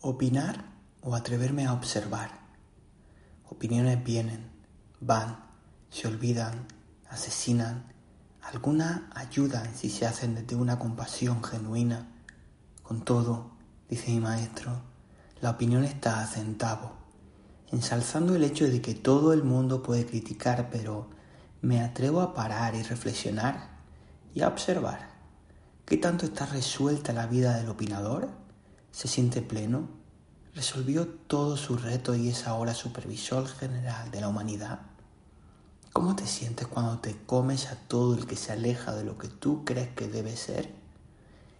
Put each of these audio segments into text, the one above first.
Opinar o atreverme a observar. Opiniones vienen, van, se olvidan, asesinan. Algunas ayudan si se hacen desde una compasión genuina. Con todo, dice mi maestro, la opinión está a centavo, ensalzando el hecho de que todo el mundo puede criticar, pero me atrevo a parar y reflexionar y a observar. ¿Qué tanto está resuelta la vida del opinador? Se siente pleno, resolvió todos sus retos y es ahora supervisor general de la humanidad. ¿Cómo te sientes cuando te comes a todo el que se aleja de lo que tú crees que debe ser?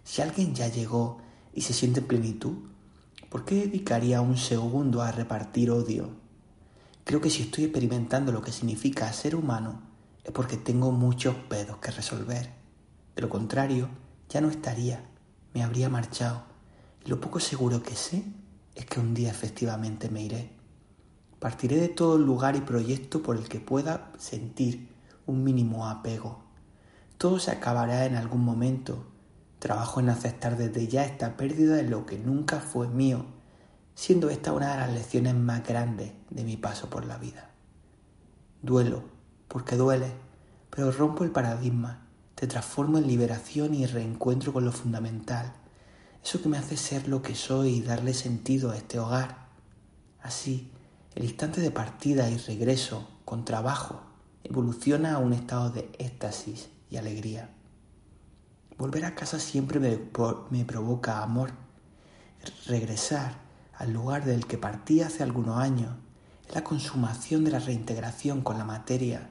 Si alguien ya llegó y se siente en plenitud, ¿por qué dedicaría un segundo a repartir odio? Creo que si estoy experimentando lo que significa ser humano es porque tengo muchos pedos que resolver. De lo contrario, ya no estaría, me habría marchado lo poco seguro que sé es que un día efectivamente me iré. Partiré de todo lugar y proyecto por el que pueda sentir un mínimo apego. Todo se acabará en algún momento. Trabajo en aceptar desde ya esta pérdida de lo que nunca fue mío, siendo esta una de las lecciones más grandes de mi paso por la vida. Duelo, porque duele, pero rompo el paradigma, te transformo en liberación y reencuentro con lo fundamental, eso que me hace ser lo que soy y darle sentido a este hogar. Así, el instante de partida y regreso con trabajo evoluciona a un estado de éxtasis y alegría. Volver a casa siempre me, me provoca amor. Regresar al lugar del que partí hace algunos años es la consumación de la reintegración con la materia,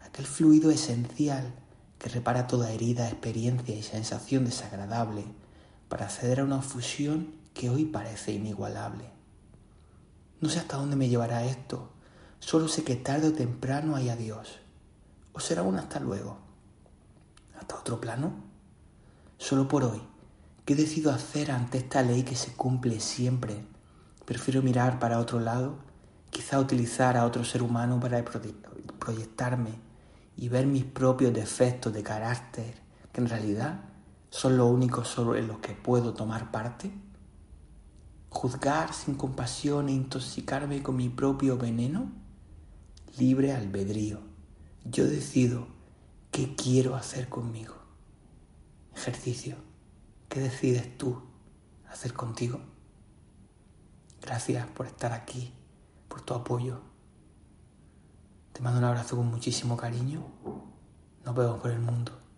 aquel fluido esencial que repara toda herida, experiencia y sensación desagradable para acceder a una fusión que hoy parece inigualable. No sé hasta dónde me llevará esto, solo sé que tarde o temprano hay adiós. ¿O será un hasta luego? ¿Hasta otro plano? Solo por hoy, ¿qué decido hacer ante esta ley que se cumple siempre? Prefiero mirar para otro lado, quizá utilizar a otro ser humano para proyectarme y ver mis propios defectos de carácter, que en realidad son lo único sobre los que puedo tomar parte? ¿Juzgar sin compasión e intoxicarme con mi propio veneno? Libre albedrío. Yo decido qué quiero hacer conmigo. Ejercicio. ¿Qué decides tú hacer contigo? Gracias por estar aquí, por tu apoyo. Te mando un abrazo con muchísimo cariño. Nos vemos por el mundo.